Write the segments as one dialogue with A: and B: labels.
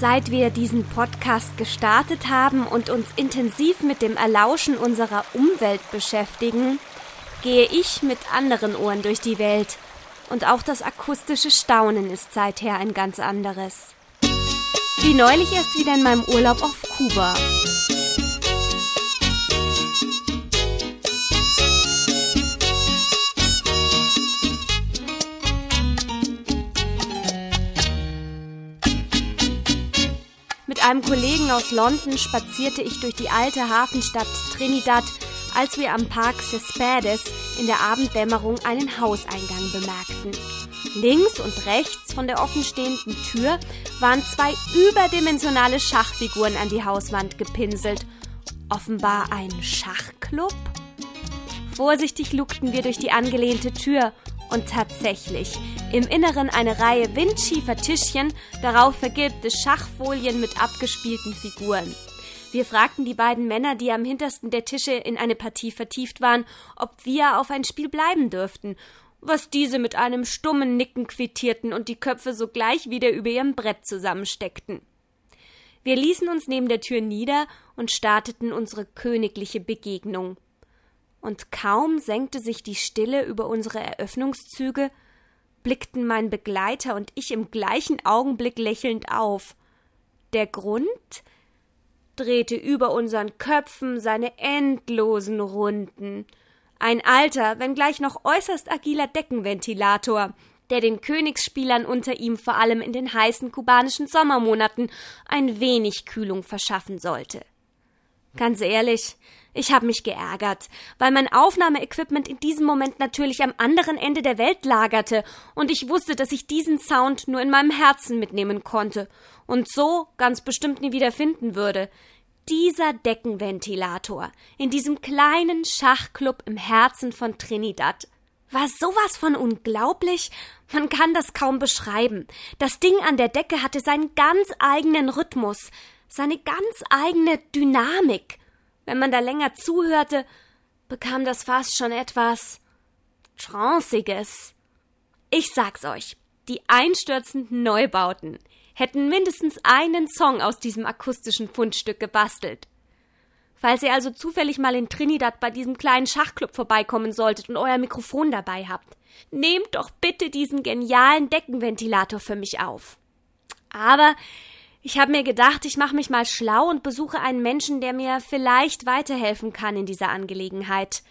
A: Seit wir diesen Podcast gestartet haben und uns intensiv mit dem Erlauschen unserer Umwelt beschäftigen, gehe ich mit anderen Ohren durch die Welt. Und auch das akustische Staunen ist seither ein ganz anderes. Wie neulich erst wieder in meinem Urlaub auf Kuba. Mit einem Kollegen aus London spazierte ich durch die alte Hafenstadt Trinidad, als wir am Park Cespedes in der Abenddämmerung einen Hauseingang bemerkten. Links und rechts von der offenstehenden Tür waren zwei überdimensionale Schachfiguren an die Hauswand gepinselt. Offenbar ein Schachclub? Vorsichtig lugten wir durch die angelehnte Tür und tatsächlich, im Inneren eine Reihe windschiefer Tischchen, darauf vergilbte Schachfolien mit abgespielten Figuren. Wir fragten die beiden Männer, die am hintersten der Tische in eine Partie vertieft waren, ob wir auf ein Spiel bleiben dürften, was diese mit einem stummen Nicken quittierten und die Köpfe sogleich wieder über ihrem Brett zusammensteckten. Wir ließen uns neben der Tür nieder und starteten unsere königliche Begegnung und kaum senkte sich die Stille über unsere Eröffnungszüge, blickten mein Begleiter und ich im gleichen Augenblick lächelnd auf. Der Grund drehte über unseren Köpfen seine endlosen Runden. Ein alter, wenngleich noch äußerst agiler Deckenventilator, der den Königsspielern unter ihm vor allem in den heißen kubanischen Sommermonaten ein wenig Kühlung verschaffen sollte. Ganz ehrlich, ich habe mich geärgert, weil mein Aufnahmeequipment in diesem Moment natürlich am anderen Ende der Welt lagerte und ich wusste, dass ich diesen Sound nur in meinem Herzen mitnehmen konnte und so ganz bestimmt nie wieder finden würde. Dieser Deckenventilator in diesem kleinen Schachclub im Herzen von Trinidad war sowas von unglaublich, man kann das kaum beschreiben. Das Ding an der Decke hatte seinen ganz eigenen Rhythmus, seine ganz eigene Dynamik. Wenn man da länger zuhörte, bekam das fast schon etwas Tranciges. Ich sag's euch, die einstürzenden Neubauten hätten mindestens einen Song aus diesem akustischen Fundstück gebastelt. Falls ihr also zufällig mal in Trinidad bei diesem kleinen Schachclub vorbeikommen solltet und euer Mikrofon dabei habt, nehmt doch bitte diesen genialen Deckenventilator für mich auf. Aber ich habe mir gedacht, ich mache mich mal schlau und besuche einen Menschen, der mir vielleicht weiterhelfen kann in dieser Angelegenheit.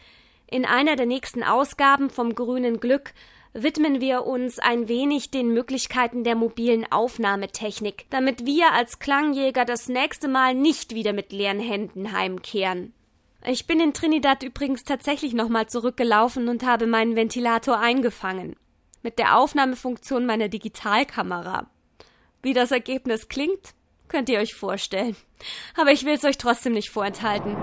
A: In einer der nächsten Ausgaben vom grünen Glück widmen wir uns ein wenig den Möglichkeiten der mobilen Aufnahmetechnik, damit wir als Klangjäger das nächste Mal nicht wieder mit leeren Händen heimkehren. Ich bin in Trinidad übrigens tatsächlich nochmal zurückgelaufen und habe meinen Ventilator eingefangen. Mit der Aufnahmefunktion meiner Digitalkamera. Wie das Ergebnis klingt, könnt ihr euch vorstellen. Aber ich will es euch trotzdem nicht vorenthalten.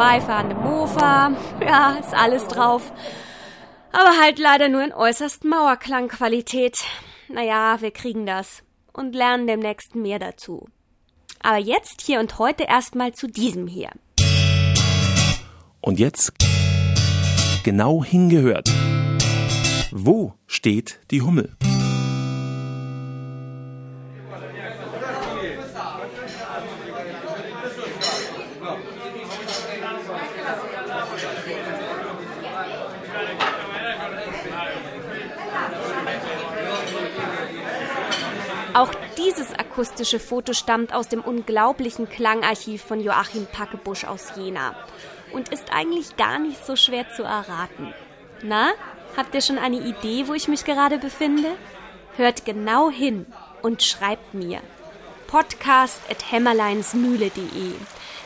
A: Vorbeifahrende Mofa. Ja, ist alles drauf. Aber halt leider nur in äußerst Mauerklangqualität. Naja, wir kriegen das. Und lernen demnächst mehr dazu. Aber jetzt, hier und heute erstmal zu diesem hier.
B: Und jetzt genau hingehört. Wo steht die Hummel?
A: Auch dieses akustische Foto stammt aus dem unglaublichen Klangarchiv von Joachim Packebusch aus Jena und ist eigentlich gar nicht so schwer zu erraten. Na, habt ihr schon eine Idee, wo ich mich gerade befinde? Hört genau hin und schreibt mir. Podcast at hämmerleinsmühle.de.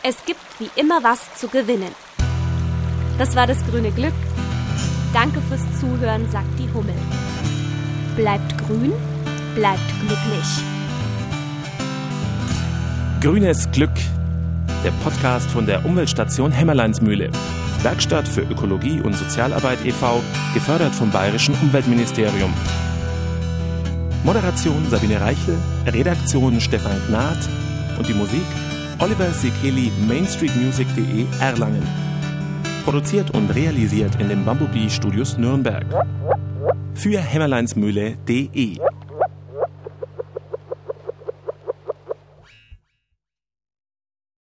A: Es gibt wie immer was zu gewinnen. Das war das grüne Glück. Danke fürs Zuhören, sagt die Hummel. Bleibt grün, bleibt glücklich.
B: Grünes Glück, der Podcast von der Umweltstation Hämmerleinsmühle. Werkstatt für Ökologie und Sozialarbeit e.V., gefördert vom Bayerischen Umweltministerium. Moderation Sabine Reichel, Redaktion Stefan Gnad und die Musik Oliver Sekeli, mainstreetmusic.de Erlangen. Produziert und realisiert in den Bumblebee Studios Nürnberg. Für hämmerleinsmühle.de